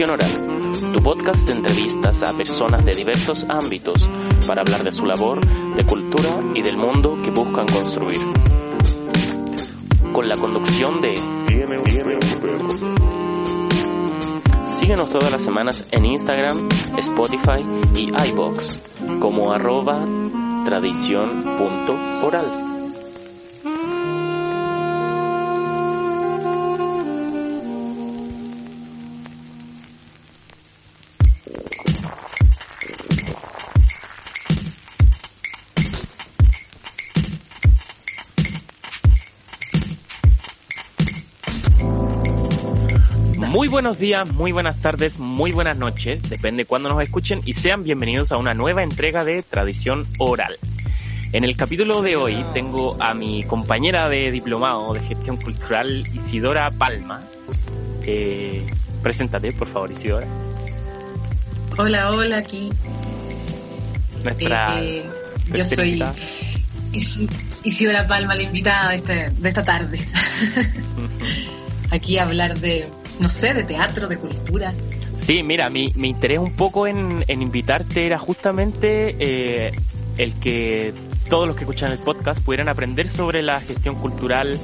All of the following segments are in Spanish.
Tradición Oral, tu podcast de entrevistas a personas de diversos ámbitos para hablar de su labor, de cultura y del mundo que buscan construir. Con la conducción de... Síguenos todas las semanas en Instagram, Spotify y iBox como arroba tradición.oral. buenos días, muy buenas tardes, muy buenas noches, depende de cuándo nos escuchen y sean bienvenidos a una nueva entrega de Tradición Oral. En el capítulo de hoy tengo a mi compañera de diplomado de gestión cultural, Isidora Palma. Eh, preséntate, por favor, Isidora. Hola, hola, aquí. Nuestra. Eh, yo soy Isidora Palma, la invitada de, este, de esta tarde. aquí a hablar de no sé, de teatro, de cultura. Sí, mira, mi, mi interés un poco en, invitarte era justamente eh, el que todos los que escuchan el podcast pudieran aprender sobre la gestión cultural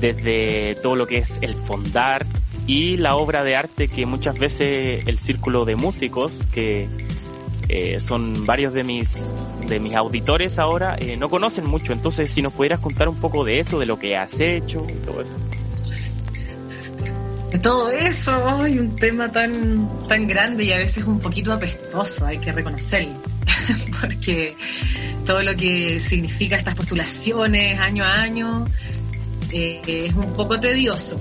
desde todo lo que es el fondar y la obra de arte que muchas veces el círculo de músicos que eh, son varios de mis de mis auditores ahora eh, no conocen mucho entonces si nos pudieras contar un poco de eso de lo que has hecho y todo eso todo eso, hay un tema tan, tan grande y a veces un poquito apestoso, hay que reconocerlo, porque todo lo que significa estas postulaciones año a año eh, es un poco tedioso,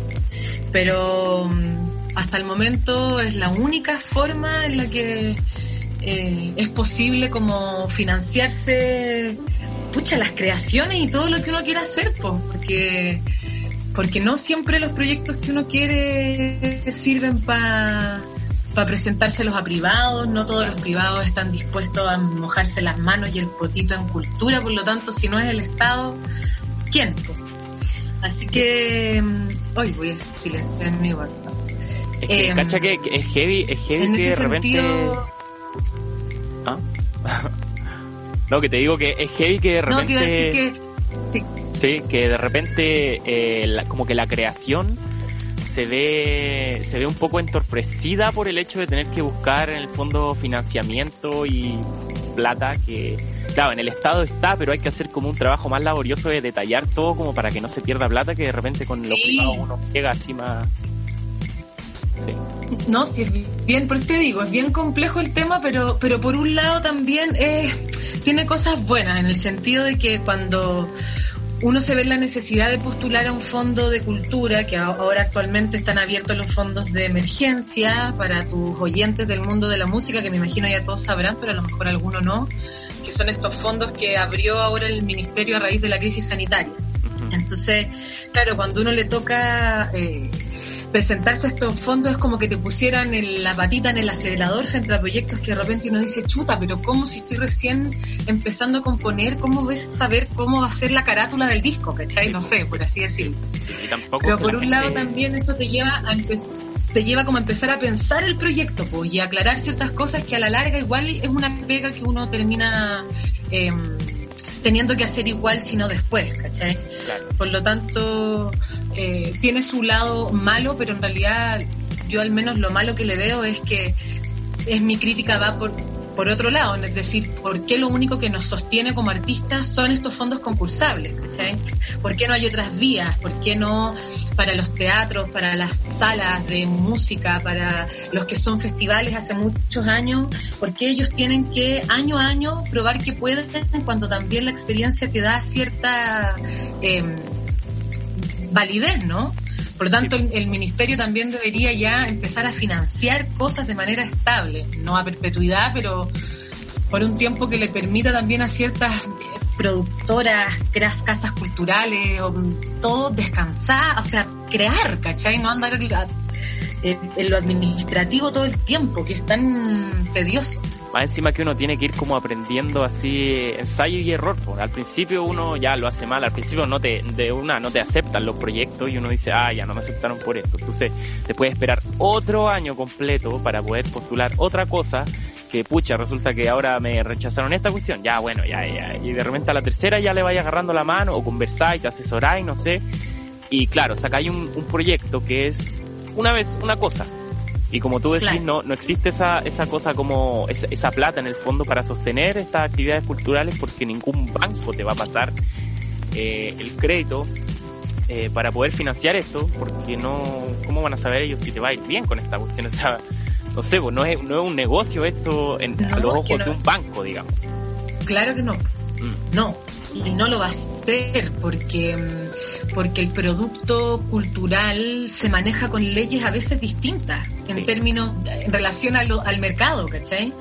pero mm, hasta el momento es la única forma en la que eh, es posible como financiarse, pucha, las creaciones y todo lo que uno quiera hacer, pues, porque porque no siempre los proyectos que uno quiere sirven para presentárselos a privados, no todos los privados están dispuestos a mojarse las manos y el potito en cultura, por lo tanto, si no es el Estado, ¿quién? Así que mm, hoy voy a silenciar mi WhatsApp. Es que, em, cacha que, es heavy, es heavy que de repente... ¿Ah? no, que te digo que es heavy que de repente... No, te decir que... Sí, que de repente eh, como que la creación se ve, se ve un poco entorpecida por el hecho de tener que buscar en el fondo financiamiento y plata que, claro, en el Estado está, pero hay que hacer como un trabajo más laborioso de detallar todo como para que no se pierda plata, que de repente con los privados uno llega así más... No, sí, es bien, por eso te digo, es bien complejo el tema, pero, pero por un lado también es, tiene cosas buenas, en el sentido de que cuando uno se ve la necesidad de postular a un fondo de cultura, que ahora actualmente están abiertos los fondos de emergencia para tus oyentes del mundo de la música, que me imagino ya todos sabrán, pero a lo mejor alguno no, que son estos fondos que abrió ahora el Ministerio a raíz de la crisis sanitaria. Entonces, claro, cuando uno le toca eh, presentarse a estos fondos es como que te pusieran en la patita en el acelerador frente a proyectos que de repente uno dice, chuta, pero ¿cómo si estoy recién empezando a componer? ¿Cómo ves saber cómo va a ser la carátula del disco? ¿Cachai? No sé, por así decirlo. pero por un lado también eso te lleva a te lleva como a empezar a pensar el proyecto pues, y aclarar ciertas cosas que a la larga igual es una pega que uno termina... Eh, teniendo que hacer igual, sino después, ¿cachai? Por lo tanto, eh, tiene su lado malo, pero en realidad yo al menos lo malo que le veo es que es mi crítica va por por otro lado, es decir, ¿por qué lo único que nos sostiene como artistas son estos fondos concursables? ¿cachai? ¿Por qué no hay otras vías? ¿Por qué no para los teatros, para las salas de música, para los que son festivales hace muchos años? ¿Por qué ellos tienen que año a año probar que pueden cuando también la experiencia te da cierta eh, validez, ¿no? Por lo tanto, el, ministerio también debería ya empezar a financiar cosas de manera estable, no a perpetuidad, pero por un tiempo que le permita también a ciertas productoras, casas culturales, o todo descansar, o sea, crear, ¿cachai? No andar eh, en lo administrativo todo el tiempo, que es tan tedioso. Más encima que uno tiene que ir como aprendiendo así ensayo y error. Al principio uno ya lo hace mal, al principio no te, de una no te aceptan los proyectos y uno dice, ah, ya no me aceptaron por esto. Entonces te puedes esperar otro año completo para poder postular otra cosa que pucha, resulta que ahora me rechazaron esta cuestión, ya bueno, ya, ya, y de repente a la tercera ya le vaya agarrando la mano o conversáis, te asesoráis, no sé, y claro, sacáis un, un proyecto que es una vez una cosa, y como tú decís, no, no existe esa, esa cosa como esa, esa, plata en el fondo para sostener estas actividades culturales porque ningún banco te va a pasar eh, el crédito eh, para poder financiar esto porque no, ¿cómo van a saber ellos si te va a ir bien con esta cuestión? O sea, no sé, pues no es, no es un negocio esto en, a los ojos de un banco, digamos. Claro que no. Mm. No, y no lo va a hacer porque, mm, porque el producto cultural se maneja con leyes a veces distintas en términos, en relación al mercado, ¿cachai?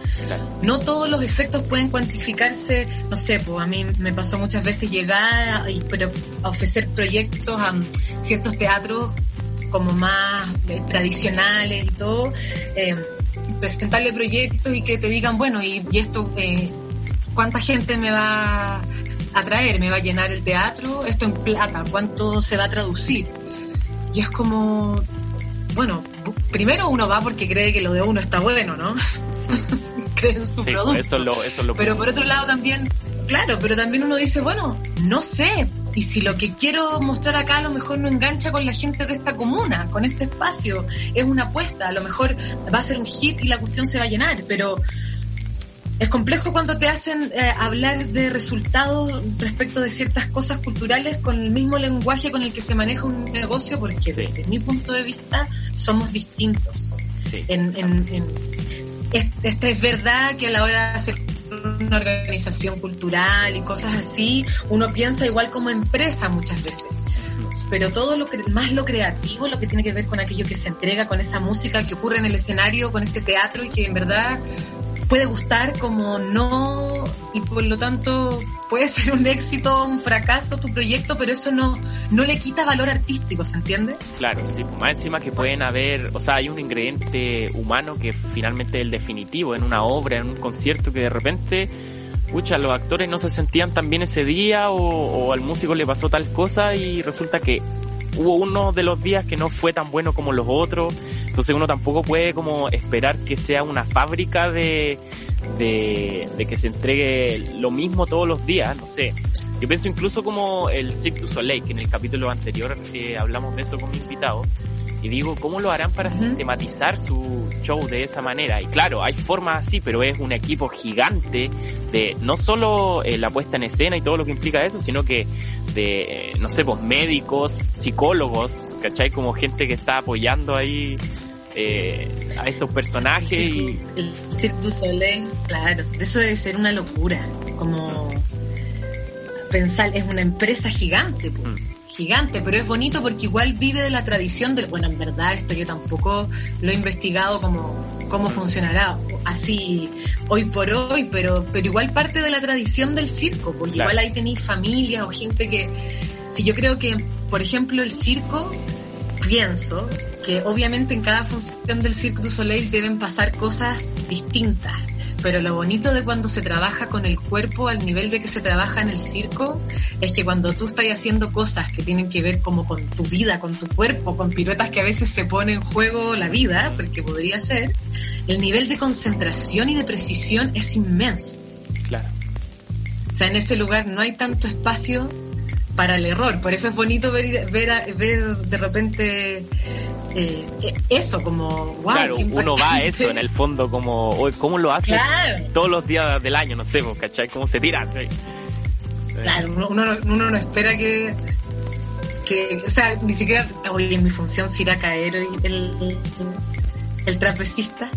No todos los efectos pueden cuantificarse, no sé, pues a mí me pasó muchas veces llegar y pero, a ofrecer proyectos a ciertos teatros como más eh, tradicionales y todo, eh, presentarle proyectos y que te digan, bueno, y, y esto, eh, ¿cuánta gente me va atraer, me va a llenar el teatro, esto en plata, cuánto se va a traducir. Y es como, bueno, primero uno va porque cree que lo de uno está bueno, ¿no? cree en su producto. Eso lo, eso lo pero por otro lado también, claro, pero también uno dice, bueno, no sé, y si lo que quiero mostrar acá a lo mejor no engancha con la gente de esta comuna, con este espacio, es una apuesta, a lo mejor va a ser un hit y la cuestión se va a llenar, pero es complejo cuando te hacen eh, hablar de resultados respecto de ciertas cosas culturales con el mismo lenguaje con el que se maneja un negocio, porque desde mi punto de vista somos distintos. En, en, esta es verdad que a la hora de hacer una organización cultural y cosas así, uno piensa igual como empresa muchas veces. Pero todo lo que, más lo creativo, lo que tiene que ver con aquello que se entrega, con esa música que ocurre en el escenario, con ese teatro y que en verdad puede gustar como no y por lo tanto puede ser un éxito, un fracaso tu proyecto, pero eso no, no le quita valor artístico, ¿se entiende? Claro, sí, más encima que pueden haber, o sea, hay un ingrediente humano que finalmente es el definitivo en una obra, en un concierto que de repente, escucha, los actores no se sentían tan bien ese día o, o al músico le pasó tal cosa y resulta que hubo uno de los días que no fue tan bueno como los otros, entonces uno tampoco puede como esperar que sea una fábrica de, de, que se entregue lo mismo todos los días, no sé. Yo pienso incluso como el Cirque du Soleil, que en el capítulo anterior eh, hablamos de eso con mi invitado, y digo, ¿cómo lo harán para sistematizar su show de esa manera? Y claro, hay formas así, pero es un equipo gigante de no solo eh, la puesta en escena y todo lo que implica eso, sino que de, eh, no sé, pues médicos, psicólogos, ¿cachai? Como gente que está apoyando ahí eh, a estos personajes. y... El Cirque du Soleil, claro, eso debe ser una locura, como pensar, es una empresa gigante, pues. Mm. Gigante, pero es bonito porque igual vive de la tradición del, bueno, en verdad esto yo tampoco lo he investigado como cómo funcionará así hoy por hoy, pero pero igual parte de la tradición del circo, porque igual ahí tenéis familia o gente que si yo creo que, por ejemplo, el circo pienso que obviamente en cada función del Cirque du Soleil deben pasar cosas distintas, pero lo bonito de cuando se trabaja con el cuerpo al nivel de que se trabaja en el circo es que cuando tú estás haciendo cosas que tienen que ver como con tu vida, con tu cuerpo, con piruetas que a veces se pone en juego la vida, porque podría ser, el nivel de concentración y de precisión es inmenso. Claro. O sea, en ese lugar no hay tanto espacio para el error. Por eso es bonito ver, ver, ver de repente eh, eso, como, wow. Claro, uno va a eso en el fondo, como, ¿cómo lo hace todos los días del año? No sé, ¿cachai? ¿Cómo se tira? Claro, uno, uno, no espera que, que, o sea, ni siquiera, oye, en mi función si irá a caer el, el, trapecista.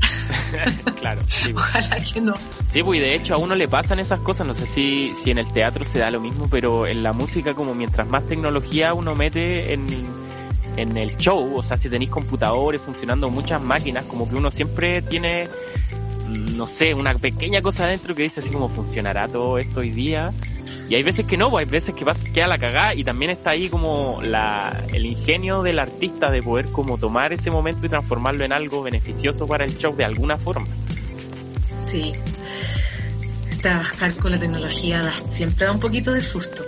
claro. Sí, pues. Ojalá que no. Sí, pues y de hecho a uno le pasan esas cosas, no sé si, si en el teatro se da lo mismo, pero en la música como mientras más tecnología uno mete en en el show, o sea, si tenéis computadores funcionando muchas máquinas, como que uno siempre tiene no sé, una pequeña cosa adentro que dice así como funcionará todo esto hoy día. Y hay veces que no, pues hay veces que vas, queda la cagada y también está ahí como la, el ingenio del artista de poder como tomar ese momento y transformarlo en algo beneficioso para el show de alguna forma. Sí. Trabajar con la tecnología siempre da un poquito de susto.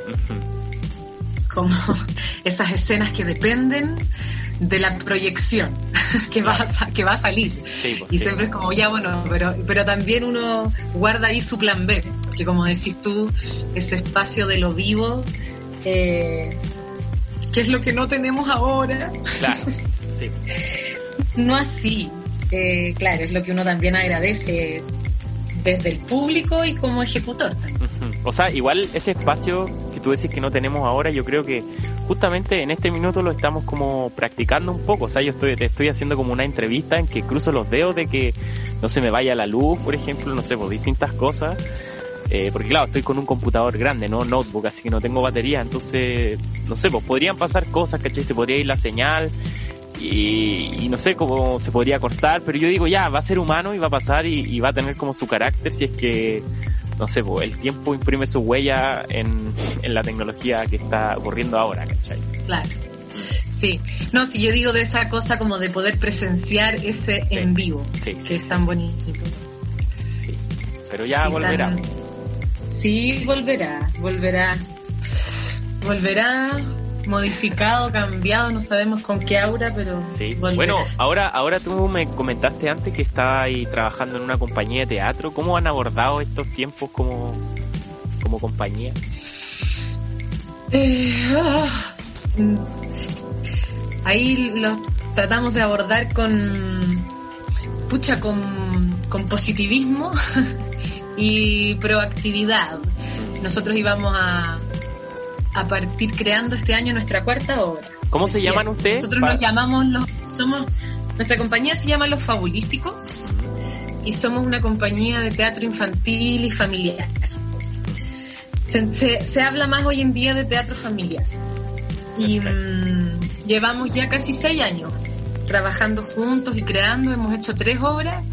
Como esas escenas que dependen de la proyección que, va a, que va a salir. Pues, y siempre es como, ya bueno, pero, pero también uno guarda ahí su plan B, porque como decís tú, ese espacio de lo vivo, eh, que es lo que no tenemos ahora. Claro, sí. no así. Eh, claro, es lo que uno también agradece desde el público y como ejecutor. O sea, igual ese espacio que tú decís que no tenemos ahora, yo creo que justamente en este minuto lo estamos como practicando un poco. O sea, yo estoy, te estoy haciendo como una entrevista en que cruzo los dedos de que no se me vaya la luz, por ejemplo, no sé, por distintas cosas. Eh, porque claro, estoy con un computador grande, no notebook, así que no tengo batería, entonces, no sé, pues podrían pasar cosas, ¿cachai? Se podría ir la señal y, no sé cómo se podría cortar, pero yo digo, ya, va a ser humano y va a pasar y va a tener como su carácter si es que no sé, el tiempo imprime su huella en, la tecnología que está ocurriendo ahora, ¿cachai? Claro. Sí, no, si yo digo de esa cosa como de poder presenciar ese en vivo, que es tan bonito. Sí, pero ya volverá. Sí, volverá, volverá. Volverá modificado, cambiado, no sabemos con qué aura, pero sí. Bueno, ahora, ahora tú me comentaste antes que estabas ahí trabajando en una compañía de teatro. ¿Cómo han abordado estos tiempos como, como compañía? Eh, ah, ahí lo tratamos de abordar con pucha, con, con positivismo y proactividad. Nosotros íbamos a, a partir creando este año nuestra cuarta obra. ¿Cómo se llaman ustedes? Nosotros nos llamamos los, somos, nuestra compañía se llama Los Fabulísticos y somos una compañía de teatro infantil y familiar. Se, habla más hoy en día de teatro familiar y mm, llevamos ya casi seis años trabajando juntos y creando, hemos hecho tres obras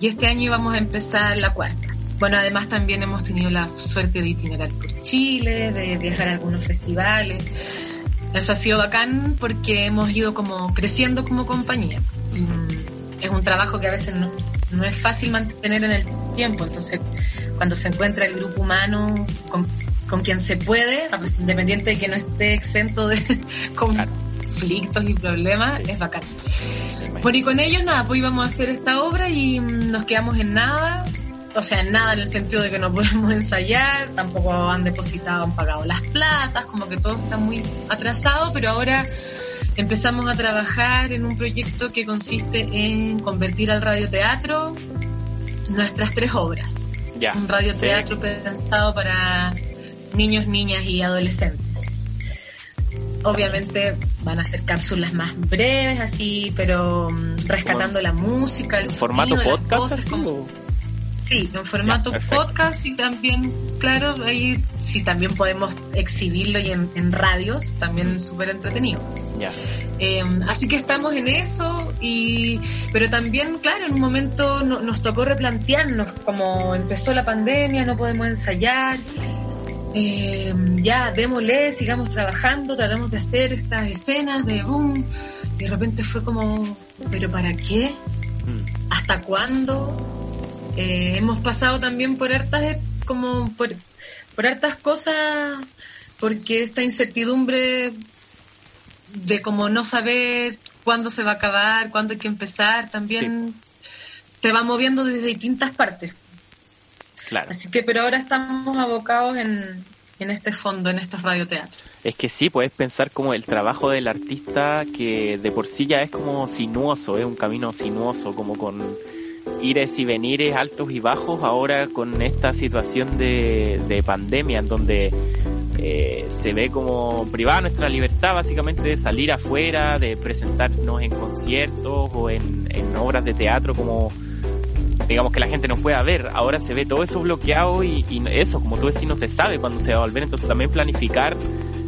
y este año íbamos a empezar la cuarta. Bueno, además también hemos tenido la suerte de itinerar por Chile, de viajar a algunos festivales. Eso ha sido bacán porque hemos ido como creciendo como compañía. es un trabajo que a veces no, es fácil mantener en el tiempo, entonces cuando se encuentra el grupo humano con, quien se puede, independiente de que no esté exento de conflictos y problemas, es bacán. Bueno, y con ellos nada, pues íbamos a hacer esta obra y nos quedamos en nada o sea, nada en el sentido de que no podemos ensayar, tampoco han depositado, han pagado las platas, como que todo está muy atrasado, pero ahora empezamos a trabajar en un proyecto que consiste en convertir al radioteatro nuestras tres obras. Un radioteatro pensado para niños, niñas y adolescentes. Obviamente van a ser cápsulas más breves, así, pero mm, rescatando la música, el formato podcast, como Sí, en formato podcast y también, claro, ahí sí también podemos exhibirlo y en, radios, también súper entretenido. Ya. Em, así que estamos en eso, y pero también, claro, en un momento nos tocó replantearnos, como empezó la pandemia, no podemos ensayar, em, ya démosle, sigamos trabajando, tratamos de hacer estas escenas de boom, y de repente fue como, ¿pero para qué? Mm. ¿Hasta cuándo? Eh, hemos pasado también por hartas, como por, por hartas cosas, porque esta incertidumbre de como no saber cuándo se va a acabar, cuándo hay que empezar, también te va moviendo desde distintas partes. Claro. Así que, pero ahora estamos abocados en, en este fondo, en estos radioteatros. Es que sí, puedes pensar como el trabajo del artista que de por sí ya es como sinuoso, es un camino sinuoso, como con ires y venires altos y bajos ahora con esta situación de, de pandemia en donde eh, se ve como privada nuestra libertad básicamente de salir afuera, de presentarnos en conciertos o en, obras de teatro como digamos que la gente no pueda ver. Ahora se ve todo eso bloqueado y, eso, como tú decís, no se sabe cuándo se va a volver. Entonces también planificar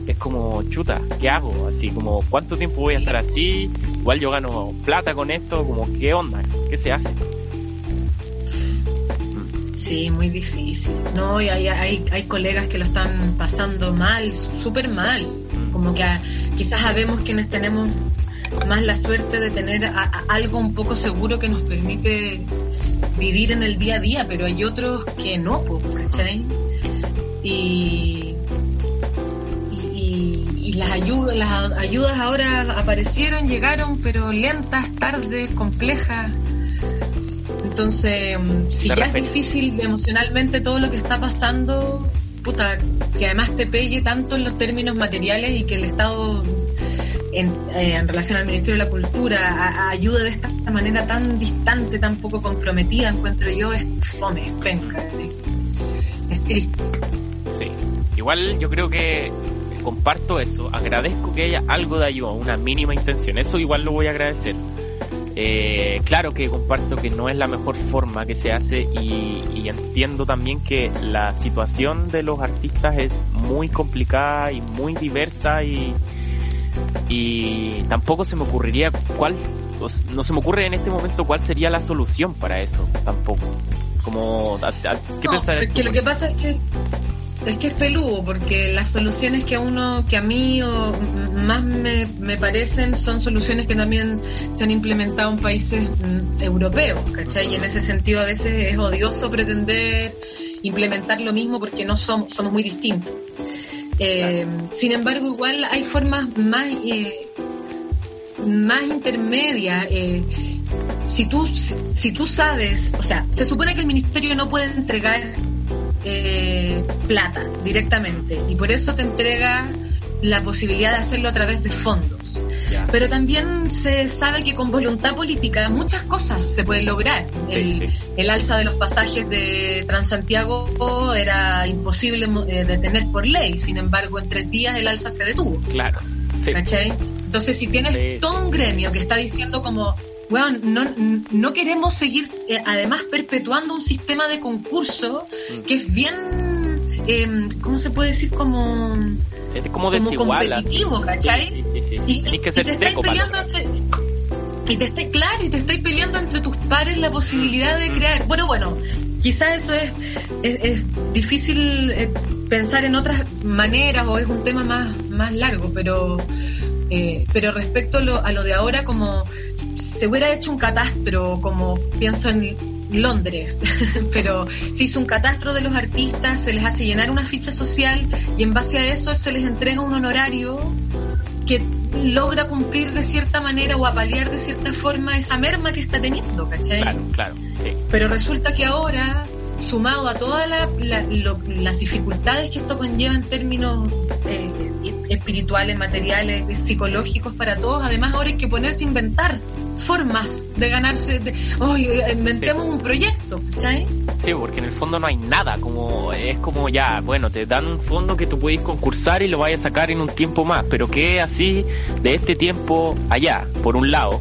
es como, chuta, ¿qué hago? Así como, ¿cuánto tiempo voy a estar así? Igual yo gano plata con esto, como, ¿qué onda? ¿Qué se hace? Sí, muy difícil. No, y hay, hay, hay colegas que lo están pasando mal, súper mal. Como que quizás sabemos quienes tenemos más la suerte de tener algo un poco seguro que nos permite vivir en el día a día, pero hay otros que no, ¿cachai? Y, y, las, ayudas, las ayudas ahora aparecieron, llegaron, pero lentas, tardes, complejas. Entonces, mm, si ya es difícil emocionalmente todo lo que está pasando, puta, que además te pegue tanto en los términos materiales y que el Estado en, eh, relación al Ministerio de la Cultura ayude de esta manera tan distante, tan poco comprometida, encuentro yo, es fome, penca, es triste. Sí, igual yo creo que comparto eso, agradezco que haya algo de ayuda, una mínima intención, eso igual lo voy a agradecer eh, claro que comparto que no es la mejor forma que se hace y, entiendo también que la situación de los artistas es muy complicada y muy diversa y, y tampoco se me ocurriría cuál, no se me ocurre en este momento cuál sería la solución para eso tampoco. Como, ¿qué no, lo que pasa es que es que es peludo, porque las soluciones que a uno, que a mí o más me, me parecen son soluciones que también se han implementado en países mm, europeos, ¿cachai? Y en ese sentido a veces es odioso pretender implementar lo mismo porque no somos, somos muy distintos. Eh, sin embargo, igual hay formas más, eh, más intermedias. Eh, si tú, si tú sabes, o sea, se supone que el ministerio no puede entregar eh, plata directamente y por eso te entrega la posibilidad de hacerlo a través de fondos. Pero también se sabe que con voluntad política muchas cosas se pueden lograr. el, alza de los pasajes de Transantiago era imposible eh, detener por ley, sin embargo en tres días el alza se detuvo. Claro. Entonces si tienes todo un gremio que está diciendo como bueno, no, no queremos seguir eh, además perpetuando un sistema de concurso que es bien, eh, ¿cómo se puede decir? Como, es como, competitivo, ¿cachai? y, que ser te estáis peleando entre, y te estáis, claro, y te estáis peleando entre tus pares la posibilidad de crear. Bueno, bueno, quizás eso es, es, difícil eh, pensar en otras maneras o es un tema más, más largo, pero eh, pero respecto a lo, a lo, de ahora, como se hubiera hecho un catastro, como pienso en Londres, pero se hizo un catastro de los artistas, se les hace llenar una ficha social y en base a eso se les entrega un honorario que logra cumplir de cierta manera o apalear de cierta forma esa merma que está teniendo, ¿cachai? Claro, claro. Pero resulta que ahora sumado a todas las dificultades que esto conlleva en términos eh, espirituales, materiales, psicológicos para todos, además ahora hay que ponerse a inventar formas de ganarse, de, inventemos un proyecto, ¿sabes? Sí, porque en el fondo no hay nada, como es como ya, bueno, te dan un fondo que tú puedes concursar y lo vayas a sacar en un tiempo más, pero que así de este tiempo allá, por un lado.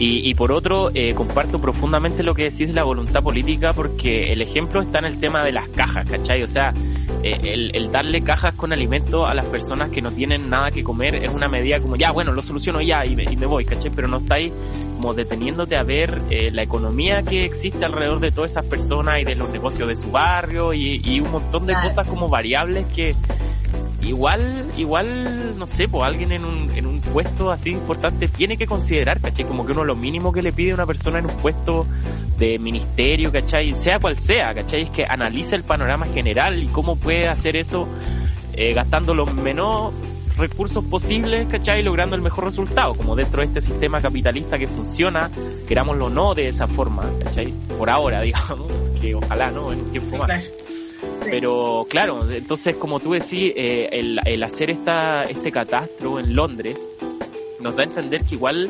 Y, por otro, eh, comparto profundamente lo que decís de la voluntad política porque el ejemplo está en el tema de las cajas, ¿cachai? O sea, eh, el, darle cajas con alimento a las personas que no tienen nada que comer es una medida como, ya, bueno, lo soluciono ya y me, y me voy, ¿cachai? Pero no estáis como deteniéndote a ver eh, la economía que existe alrededor de todas esas personas y de los negocios de su barrio y, y un montón de cosas como variables que igual, igual, no sé, pues alguien en un, en un puesto así importante tiene que considerar, ¿cachai? Como que uno lo mínimo que le pide a una persona en un puesto de ministerio, ¿cachai? Sea cual sea, ¿cachai? Es que analice el panorama general y cómo puede hacer eso eh, gastando los menos recursos posibles, ¿cachai? Logrando el mejor resultado, como dentro de este sistema capitalista que funciona, querámoslo o no, de esa forma, ¿cachai? Por ahora, digamos, que ojalá, ¿no? En un tiempo más. Pero claro, entonces como tú decís, eh, el, el, hacer esta, este catastro en Londres nos da a entender que igual,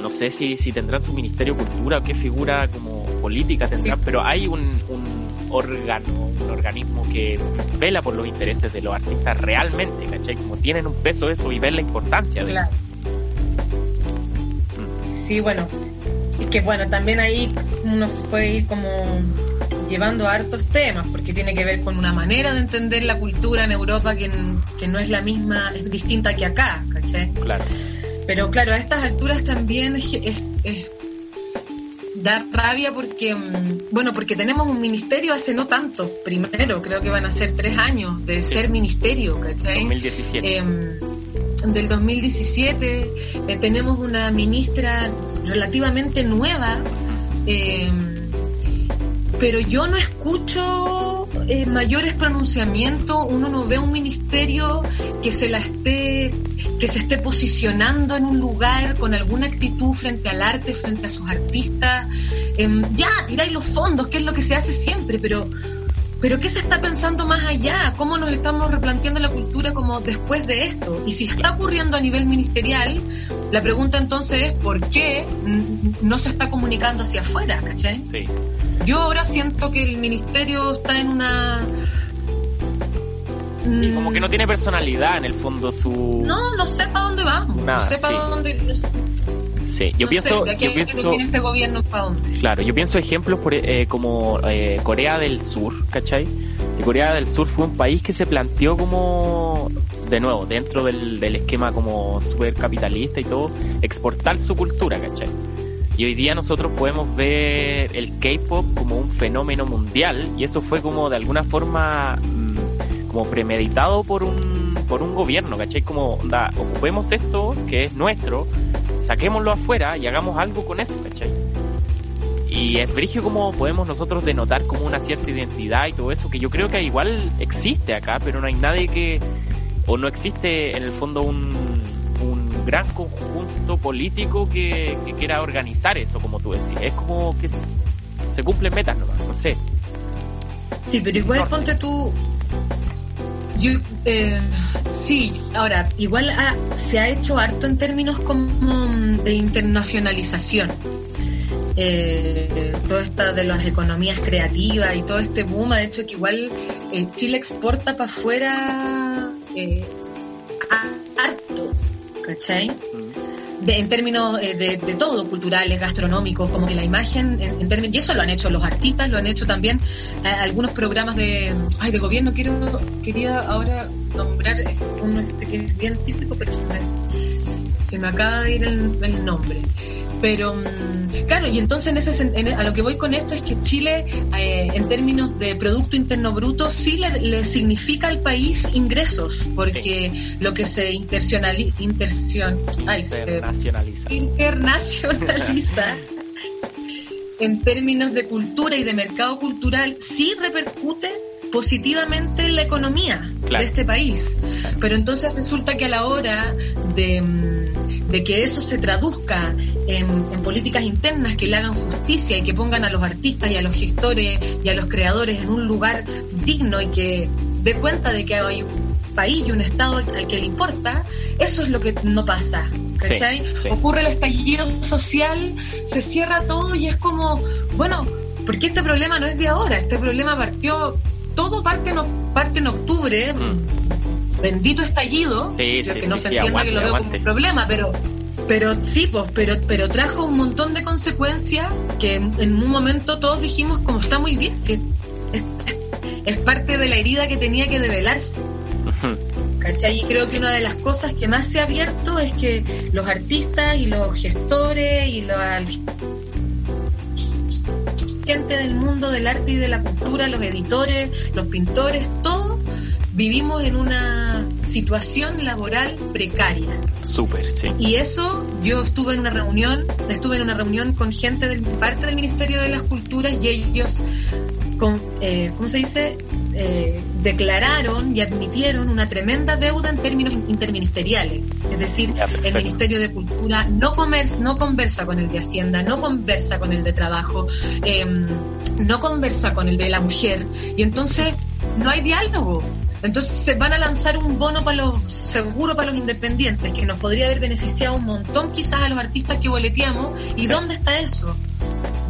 no sé si, si tendrán su Ministerio de Cultura o qué figura como política tendrán, pero hay un, un órgano, un organismo que vela por los intereses de los artistas realmente, ¿cachai? Como tienen un peso eso y ven la importancia de eso. Sí, bueno, es que bueno, también ahí uno se puede ir como llevando hartos temas, porque tiene que ver con una manera de entender la cultura en Europa que, no es la misma, es distinta que acá, ¿caché? Claro. Pero claro, a estas alturas también es, da rabia porque, mm, bueno, porque tenemos un ministerio hace no tanto, primero, creo que van a ser tres años de ser ministerio, ¿cachai? 2017. Em, del 2017 eh, tenemos una ministra relativamente nueva, em, pero yo no escucho eh, mayores pronunciamientos, uno no ve un ministerio que se la esté, que se esté posicionando en un lugar con alguna actitud frente al arte, frente a sus artistas. Em, ya, tiráis los fondos, que es lo que se hace siempre, pero pero ¿qué se está pensando más allá? ¿Cómo nos estamos replanteando la cultura como después de esto? Y si está ocurriendo a nivel ministerial, la pregunta entonces es ¿por qué no se está comunicando hacia afuera? ¿cachai? Sí. Yo ahora siento que el ministerio está en una... Sí, como que no tiene personalidad en el fondo su... No, no sé para dónde va. no sé para dónde... Sí, yo pienso, yo pienso, este gobierno para dónde. Claro, yo pienso ejemplos por, eh, como eh, Corea del Sur, ¿cachai? Y Corea del Sur fue un país que se planteó como, de nuevo, dentro del, del esquema como super capitalista y todo, exportar su cultura, ¿cachai? Y hoy día nosotros podemos ver el K-pop como un fenómeno mundial y eso fue como de alguna forma mm, como premeditado por un por un gobierno, ¿cachai? Como da, ocupemos esto que es nuestro, saquémoslo afuera y hagamos algo con eso, ¿cachai? Y es brigio como podemos nosotros denotar como una cierta identidad y todo eso, que yo creo que igual existe acá, pero no hay nadie que, o no existe en el fondo un, un gran conjunto político que, quiera organizar eso, como tú decís. Es como que se, cumplen metas nomás, no sé. Sí, pero igual ponte tú. Yo, eh, sí, ahora, igual se ha hecho harto en términos como de internacionalización. Eh, todo esto de las economías creativas y todo este boom ha hecho que igual eh, Chile exporta para afuera eh, harto. ¿cachai? En términos eh, de, todo, culturales, gastronómicos, como que la imagen, en, términos, y eso lo han hecho los artistas, lo han hecho también eh, algunos programas de, ay, de gobierno. Quiero, quería ahora nombrar uno este que es bien típico, pero se me, acaba de ir el nombre. Pero, mm, claro, y entonces en ese, a lo que voy con esto es que Chile, eh, en términos de Producto Interno Bruto, sí le, significa al país ingresos, porque lo que se internacionaliza, internacionaliza en términos de cultura y de mercado cultural, sí repercute positivamente en la economía de este país. Pero entonces resulta que a la hora de mm, de que eso se traduzca en, políticas internas que le hagan justicia y que pongan a los artistas y a los gestores y a los creadores en un lugar digno y que dé cuenta de que hay un país y un Estado al que le importa, eso es lo que no pasa. ¿Cachai? Ocurre el estallido social, se cierra todo y es como, bueno, porque este problema no es de ahora, este problema partió, todo parte, no, parte en octubre. Mm bendito estallido, yo que no se entienda que lo veo como un problema, pero pero sí, pues, pero, pero trajo un montón de consecuencias que en, un momento todos dijimos como está muy bien, sí, es, parte de la herida que tenía que develarse. ¿Cachai? Y creo que una de las cosas que más se ha abierto es que los artistas y los gestores y los gente del mundo del arte y de la cultura, los editores, los pintores, todos vivimos en una situación laboral precaria. Súper, sí. Y eso, yo estuve en una reunión, estuve en una reunión con gente de parte del Ministerio de las Culturas y ellos, con, eh, ¿cómo se dice? Eh, declararon y admitieron una tremenda deuda en términos interministeriales. Es decir, el Ministerio de Cultura no, comer, no conversa con el de Hacienda, no conversa con el de Trabajo, em, no conversa con el de la mujer. Y entonces no hay diálogo. Entonces se van a lanzar un bono para los seguro para los independientes que nos podría haber beneficiado un montón quizás a los artistas que boleteamos. ¿Y dónde está eso?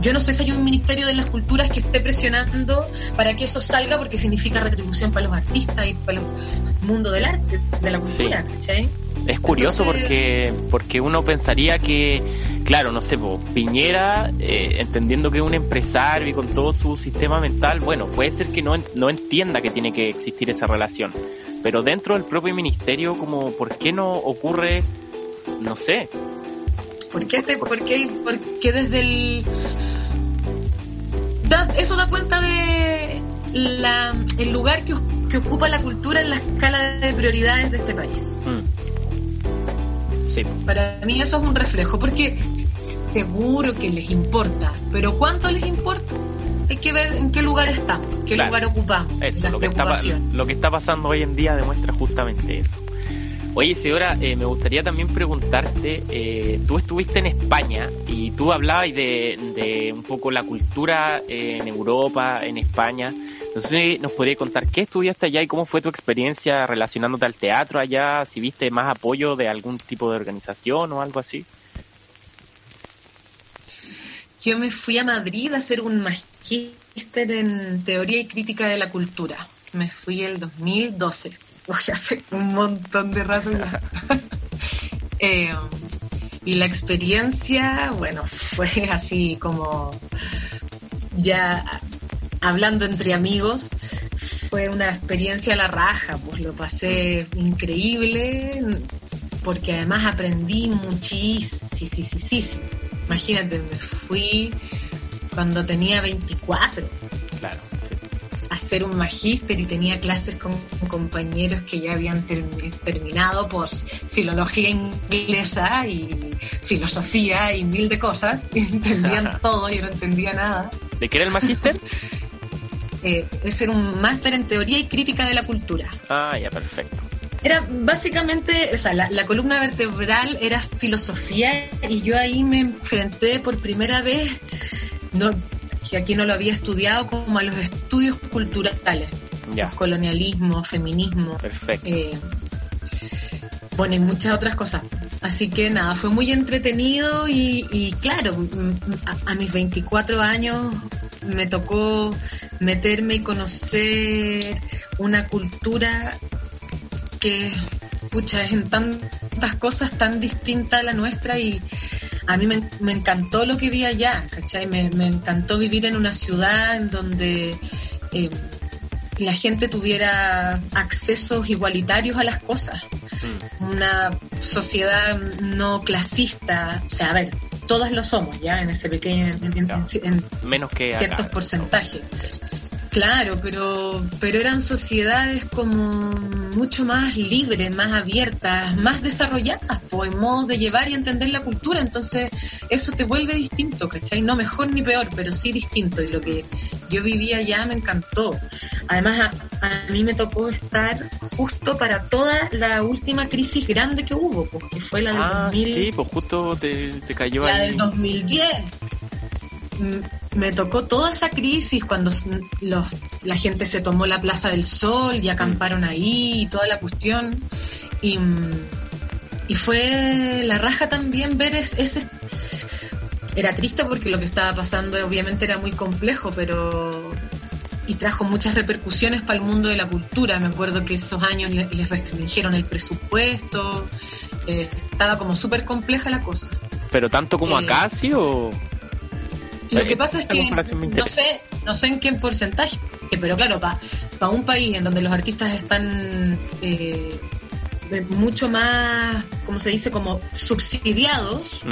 Yo no sé si hay un ministerio de las culturas que esté presionando para que eso salga porque significa retribución para los artistas y para el mundo del arte, de la cultura, Es curioso porque porque uno pensaría que, claro, no sé, Piñera, eh, entendiendo que es un empresario y con todo su sistema mental, bueno, puede ser que no, no entienda que tiene que existir esa relación. Pero dentro del propio ministerio, como, ¿por qué no ocurre, no sé, ¿Por qué, este, por qué, desde el eso da cuenta de la, el lugar que, que, ocupa la cultura en la escala de prioridades de este país. Mm. Sí. Para mí eso es un reflejo, porque seguro que les importa, pero ¿cuánto les importa? Hay que ver en qué lugar estamos, qué lugar ocupamos. Eso, lo que, está, lo que está pasando hoy en día demuestra justamente eso. Oye, señora, eh, me gustaría también preguntarte, eh, tú estuviste en España y tú hablabas de, un poco la cultura en Europa, en España. No sé, nos podrías contar qué estudiaste allá y cómo fue tu experiencia relacionándote al teatro allá, si viste más apoyo de algún tipo de organización o algo así. Yo me fui a Madrid a hacer un magíster en teoría y crítica de la cultura. Me fui el 2012 hace un montón de rato ya. Eh, y la experiencia, bueno, fue así como ya hablando entre amigos, fue una experiencia a la raja, pues lo pasé increíble, porque además aprendí muchísimo. Imagínate, me fui cuando tenía 24. Claro hacer un magíster y tenía clases con compañeros que ya habían terminado por filología inglesa y filosofía y mil de cosas. entendían todo, y no entendía nada. ¿De qué era el magíster? eh, es un máster en teoría y crítica de la cultura. Ah, ya, perfecto. Era básicamente, o sea, la, la, columna vertebral era filosofía y yo ahí me enfrenté por primera vez, no, que aquí no lo había estudiado, como a los estudios culturales. Colonialismo, feminismo. Perfecto. Eh, bueno, y muchas otras cosas. Así que nada, fue muy entretenido y, claro, a, mis 24 años me tocó meterme y conocer una cultura que, pucha, es en tantas cosas tan distinta a la nuestra y a mí me, encantó lo que vi allá, ¿cachai? Me, encantó vivir en una ciudad en donde eh, la gente tuviera accesos igualitarios a las cosas. Mm. Una sociedad no clasista, o sea, a ver, todas lo somos ya en ese pequeño, en, menos que ciertos porcentajes. Claro, pero, pero eran sociedades como mucho más libres, más abiertas, más desarrolladas, pues, en modo de llevar y entender la cultura. Entonces, eso te vuelve distinto, ¿cachai? No mejor ni peor, pero sí distinto. Y lo que yo vivía allá me encantó. Además, a, mí me tocó estar justo para toda la última crisis grande que hubo, porque pues, fue la del ah, Sí, pues justo te, te cayó La del 2010 me tocó toda esa crisis cuando los, la gente se tomó la Plaza del Sol y acamparon ahí y toda la cuestión. Y, y fue la raja también ver ese... Era triste porque lo que estaba pasando obviamente era muy complejo, pero y trajo muchas repercusiones para el mundo de la cultura. Me acuerdo que esos años les, restringieron el presupuesto, eh, estaba como súper compleja la cosa. ¿Pero tanto como acá, eh, sí o...? Lo que pasa es que no sé, no sé en qué porcentaje, pero claro, para un país en donde los artistas están eh, mucho más, como se dice, como subsidiados,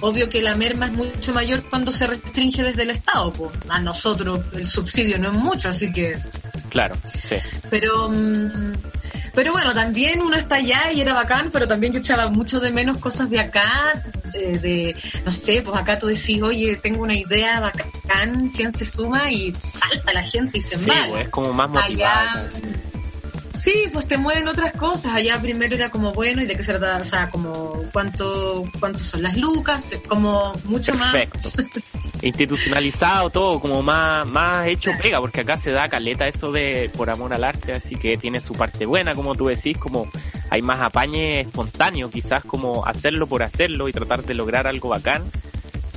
obvio que la merma es mucho mayor cuando se restringe desde el Estado. Pues. A nosotros el subsidio no es mucho, así que... Claro, sí. Pero... Mm, pero bueno, también uno está allá y era bacán, pero también yo echaba mucho de menos cosas de acá, de, no sé, pues acá tú decís, oye, tengo una idea bacán, ¿quién se suma? Y salta la gente y se sí, pues, es como más motivado. Sí, pues te mueven otras cosas. Allá primero era como bueno y de qué se trata, o sea, como cuánto, cuánto son las lucas, como mucho más. Institucionalizado todo, como más, más hecho pega, porque acá se da caleta eso de por amor al arte, así que tiene su parte buena, como tú decís, como hay más apañe espontáneo, quizás como hacerlo por hacerlo y tratar de lograr algo bacán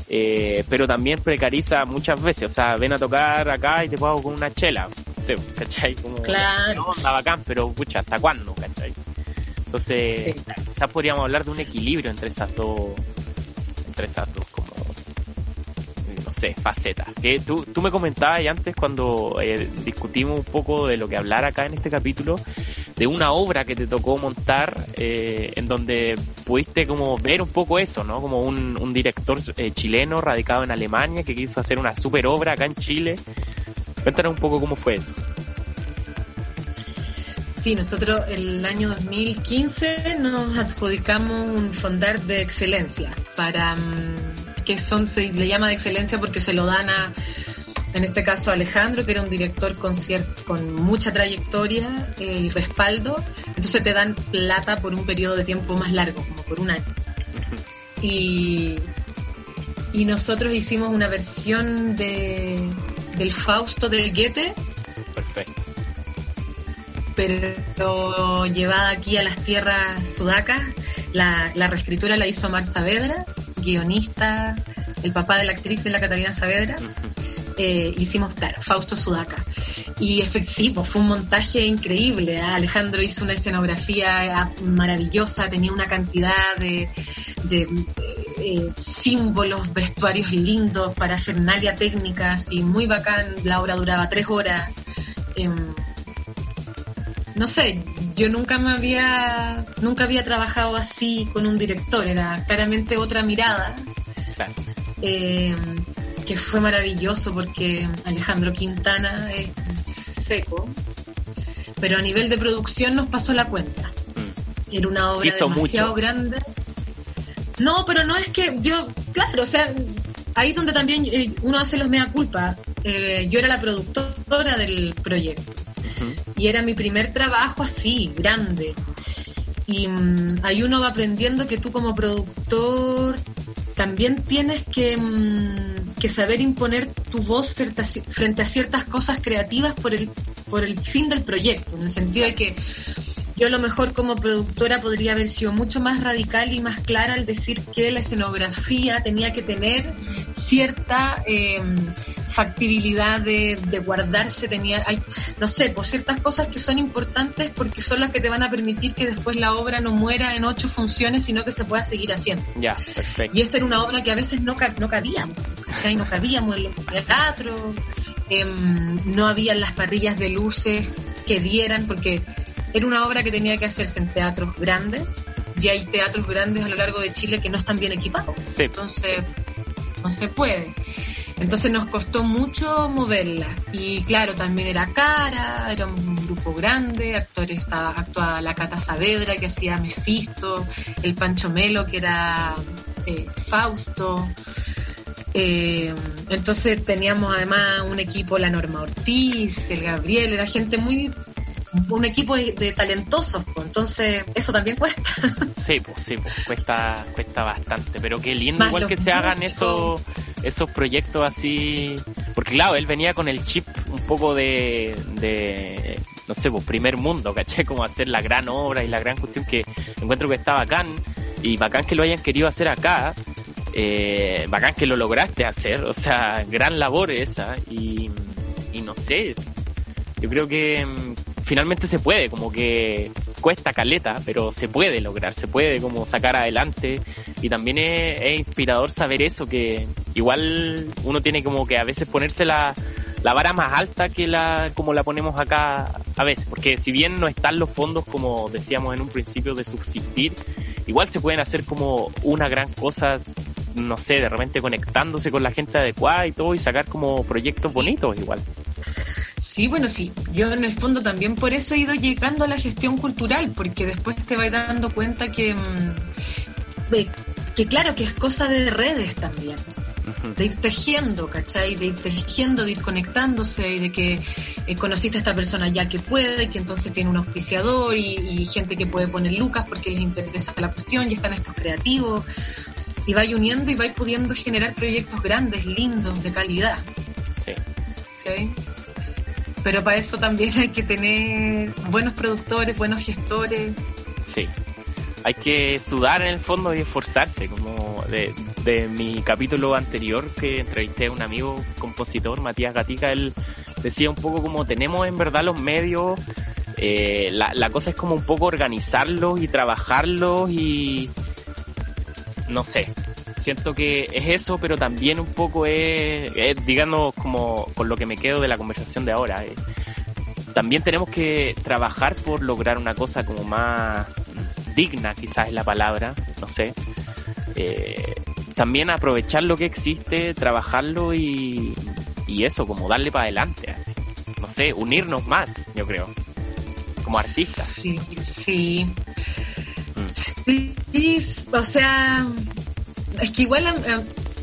eh, pero también precariza muchas veces, o sea, ven a tocar acá y te pago con una chela, ¿cachai? Como, claro. No, está bacán, pero pucha, ¿hasta cuándo, cachai? Entonces, quizás podríamos hablar de un equilibrio entre esas dos, entre esas dos, como, no sé, facetas. Que tú, tú me comentabas antes cuando eh, discutimos un poco de lo que hablar acá en este capítulo, de una obra que te tocó montar, eh, en donde pudiste como ver un poco eso, ¿no? Como un, un director eh, chileno radicado en Alemania que quiso hacer una super obra acá en Chile. Cuéntanos un poco cómo fue eso. Sí, nosotros el año 2015 nos adjudicamos un fondar de excelencia para mm, que son se le llama de excelencia porque se lo dan a en este caso Alejandro, que era un director con, con mucha trayectoria eh, y respaldo, entonces te dan plata por un periodo de tiempo más largo, como por un año. Y, y nosotros hicimos una versión de, del Fausto del Goethe. Perfecto. Pero llevada aquí a las tierras sudacas, la, la reescritura la hizo Mar Saavedra, guionista, el papá de la actriz de la Catalina Saavedra. Eh, hicimos, claro, Fausto Sudaca. Y efectivo, fue un montaje increíble. ¿eh? Alejandro hizo una escenografía eh, maravillosa, tenía una cantidad de, símbolos, vestuarios lindos, para parafernalia técnicas y muy bacán. La obra duraba tres horas. Em, no sé, yo nunca me había, nunca había trabajado así con un director, era claramente otra mirada. Em, que fue maravilloso porque Alejandro Quintana es seco, pero a nivel de producción nos pasó la cuenta. Mm. Era una obra demasiado grande. No, pero no es que yo, claro, o sea, ahí donde también eh, uno hace los mea culpa. Eh, yo era la productora del proyecto y era mi primer trabajo así, grande. Y mm, ahí uno va aprendiendo que tú como productor también tienes que, mm, que, saber imponer tu voz frente a, ciertas cosas creativas por el, por el fin del proyecto, en el sentido de que yo a lo mejor como productora podría haber sido mucho más radical y más clara al decir que la escenografía tenía que tener cierta em, factibilidad de, guardarse, tenía, hay, no sé, pues ciertas cosas que son importantes porque son las que te van a permitir que después la obra no muera en ocho funciones, sino que se pueda seguir haciendo. Ya, perfecto. Y esta era una obra que a veces no, no cabíamos, ¿cachai? No cabíamos en los teatros, em, no habían las parrillas de luces que dieran, porque era una obra que tenía que hacerse en teatros grandes y hay teatros grandes a lo largo de Chile que no están bien equipados. Entonces, no se puede. Entonces nos costó mucho moverla. Y claro, también era cara, era un grupo grande, actores estaba actuaba la Cata Saavedra que hacía Mefisto, el Pancho Melo que era eh, Fausto. Eh, entonces teníamos además un equipo, la Norma Ortiz, el Gabriel, era gente muy un equipo de, talentosos, pues, entonces eso también cuesta. Sí, pues sí, pues, cuesta, cuesta bastante, pero qué lindo igual que se hagan esos, esos proyectos así, porque claro, él venía con el chip un poco de, de no sé, pues primer mundo, caché, como hacer la gran obra y la gran cuestión que encuentro que está bacán, y bacán que lo hayan querido hacer acá, eh, bacán que lo lograste hacer, o sea, gran labor esa, y, y no sé, yo creo que finalmente se puede, como que cuesta caleta, pero se puede lograr, se puede como sacar adelante y también es, inspirador saber eso, que igual uno tiene como que a veces ponerse la, la vara más alta que la como la ponemos acá a veces, porque si bien no están los fondos como decíamos en un principio de subsistir, igual se pueden hacer como una gran cosa no sé, de repente conectándose con la gente adecuada y todo y sacar como proyectos bonitos igual. Sí, bueno, sí. Yo en el fondo también por eso he ido llegando a la gestión cultural, porque después te vas dando cuenta que, mm, que claro, que es cosa de redes también. De ir tejiendo, ¿cachai? De ir tejiendo, de ir conectándose y de que eh, conociste a esta persona ya que puede, y que entonces tiene un auspiciador y, y gente que puede poner lucas porque les interesa la cuestión y están estos creativos y vais uniendo y vais pudiendo generar proyectos grandes, lindos, de calidad. Sí. Pero para eso también hay que tener buenos productores, buenos gestores. Sí. Hay que sudar en el fondo y esforzarse, como de, de mi capítulo anterior que entrevisté a un amigo compositor, Matías Gatica, él decía un poco como tenemos en verdad los medios, eh, la, la cosa es como un poco organizarlos y trabajarlos y, no sé, siento que es eso, pero también un poco es, digamos, como con lo que me quedo de la conversación de ahora. también tenemos que trabajar por lograr una cosa como más digna, quizás es la palabra, no sé. Eh, también aprovechar lo que existe, trabajarlo y, y eso, como darle para adelante, así. No sé, unirnos más, yo creo, como artistas. Sí, sí. Mm. Sí, o sea, es que igual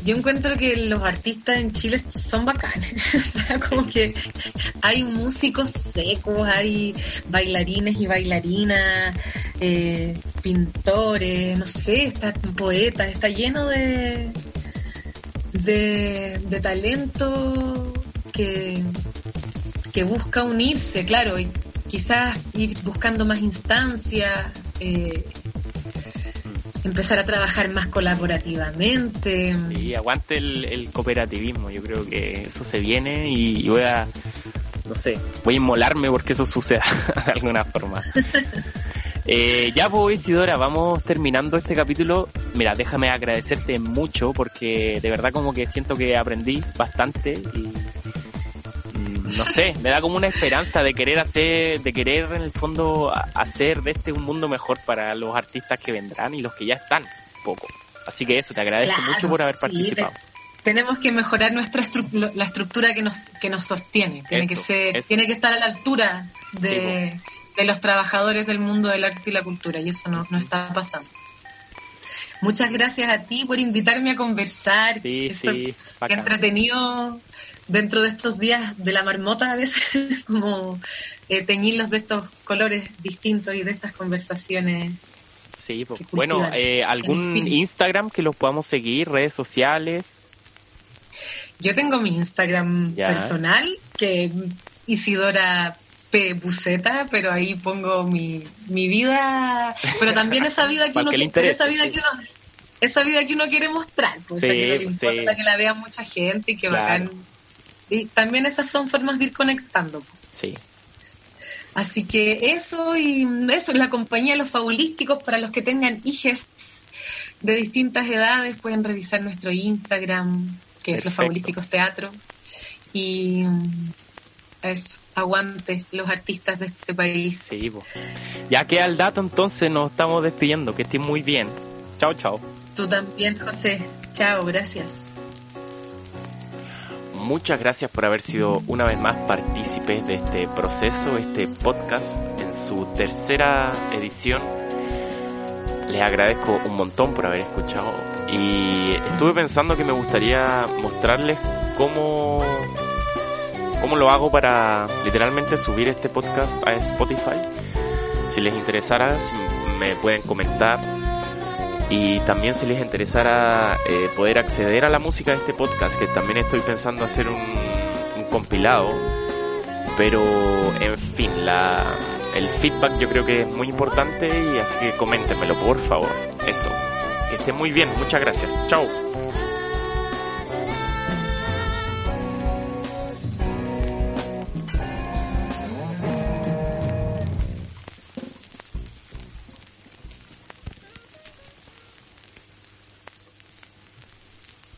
yo encuentro que los artistas en Chile son bacanes. o sea, como que hay músicos secos, hay bailarines y bailarinas, eh, pintores, no sé, está poetas, está lleno de, de, talento que, que busca unirse, claro, y quizás ir buscando más instancias. Eh, empezar a trabajar más colaborativamente. Sí, aguante el, cooperativismo, yo creo que eso se viene y, voy a, no sé, voy a inmolarme porque eso suceda de alguna forma. Eh, ya pues Isidora, vamos terminando este capítulo. Mira, déjame agradecerte mucho porque de verdad como que siento que aprendí bastante y no sé, me da como una esperanza de querer hacer, de querer en el fondo hacer de este un mundo mejor para los artistas que vendrán y los que ya están, poco. Así que eso, te agradezco mucho por haber participado. tenemos que mejorar nuestra la estructura que nos que nos sostiene, tiene que ser, tiene que estar a la altura de, los trabajadores del mundo del arte y la cultura y eso no, no está pasando. Muchas gracias a ti por invitarme a conversar. Sí, sí, qué entretenido dentro de estos días de la marmota a veces, como eh, teñirlos de estos colores distintos y de estas conversaciones. Sí, pues, bueno, eh, ¿algún Instagram que los podamos seguir, redes sociales? Yo tengo mi Instagram personal, que Isidora P. Buceta, pero ahí pongo mi, mi vida, pero también esa vida que uno esa vida que uno esa vida que uno quiere mostrar, pues, que no pues, importa que la vea mucha gente y que claro. Y también esas son formas de ir conectando. Sí. Así que eso y eso, la compañía de los fabulísticos para los que tengan hijos de distintas edades pueden revisar nuestro Instagram, que es los fabulísticos teatro. Y eso, aguante los artistas de este país. Sí, ya queda el dato, entonces nos estamos despidiendo. Que estén muy bien. Chao, chao. Tú también, José. Chao, gracias muchas gracias por haber sido una vez más partícipes de este proceso, este podcast en su tercera edición. Les agradezco un montón por haber escuchado y estuve pensando que me gustaría mostrarles cómo, cómo lo hago para literalmente subir este podcast a Spotify. Si les interesara, si me pueden comentar y también si les interesara eh, poder acceder a la música de este podcast, que también estoy pensando hacer un, un compilado, pero en fin, la, el feedback yo creo que es muy importante y así que coméntenmelo por favor. Eso. Que esté muy bien, muchas gracias. Chao.